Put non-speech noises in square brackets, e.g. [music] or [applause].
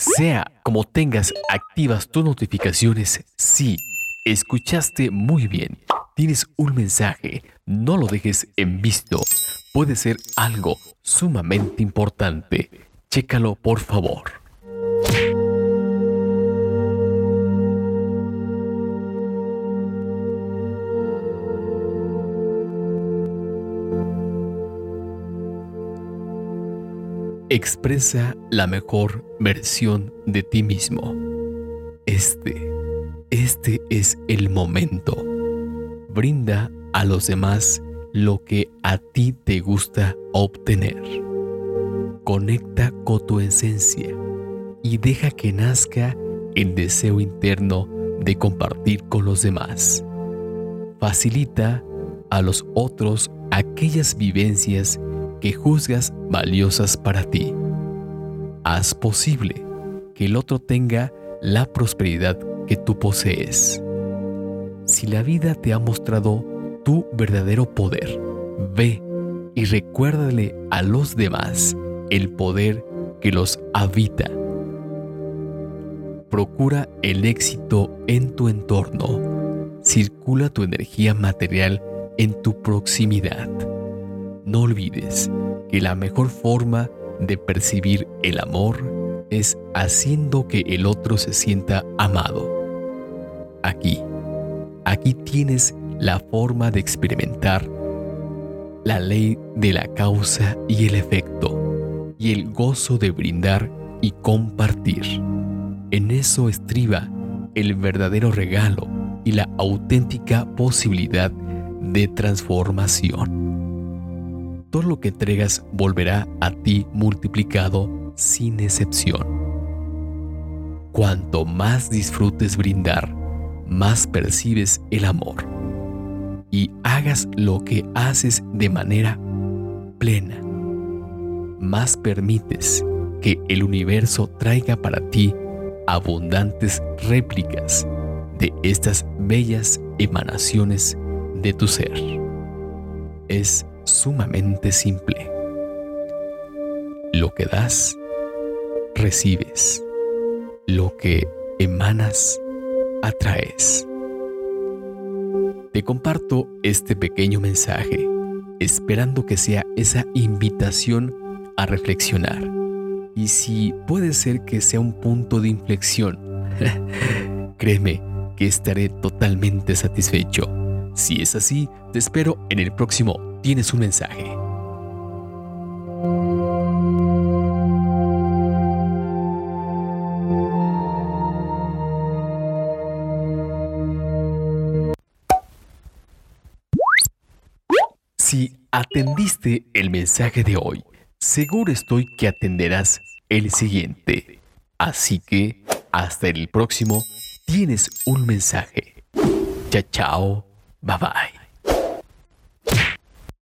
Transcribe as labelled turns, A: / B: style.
A: Sea como tengas activas tus notificaciones, sí, escuchaste muy bien. Tienes un mensaje, no lo dejes en visto. Puede ser algo sumamente importante. Chécalo por favor. Expresa la mejor versión de ti mismo. Este, este es el momento. Brinda a los demás lo que a ti te gusta obtener. Conecta con tu esencia y deja que nazca el deseo interno de compartir con los demás. Facilita a los otros aquellas vivencias que juzgas valiosas para ti. Haz posible que el otro tenga la prosperidad que tú posees. Si la vida te ha mostrado tu verdadero poder, ve y recuérdale a los demás el poder que los habita. Procura el éxito en tu entorno. Circula tu energía material en tu proximidad. No olvides que la mejor forma de percibir el amor es haciendo que el otro se sienta amado. Aquí, aquí tienes la forma de experimentar la ley de la causa y el efecto y el gozo de brindar y compartir. En eso estriba el verdadero regalo y la auténtica posibilidad de transformación todo lo que entregas volverá a ti multiplicado sin excepción. Cuanto más disfrutes brindar, más percibes el amor y hagas lo que haces de manera plena, más permites que el universo traiga para ti abundantes réplicas de estas bellas emanaciones de tu ser. Es sumamente simple. Lo que das, recibes. Lo que emanas, atraes. Te comparto este pequeño mensaje, esperando que sea esa invitación a reflexionar. Y si puede ser que sea un punto de inflexión, [laughs] créeme que estaré totalmente satisfecho. Si es así, te espero en el próximo tienes un mensaje. Si atendiste el mensaje de hoy, seguro estoy que atenderás el siguiente. Así que, hasta el próximo, tienes un mensaje. Chao, chao, bye bye.